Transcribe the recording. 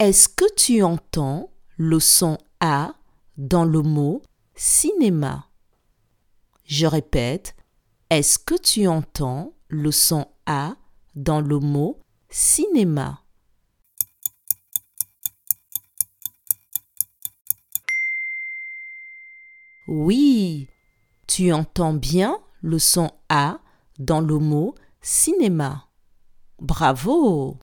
Est-ce que tu entends le son A dans le mot cinéma? Je répète, est-ce que tu entends le son A dans le mot cinéma? Oui, tu entends bien le son A dans le mot cinéma. Bravo!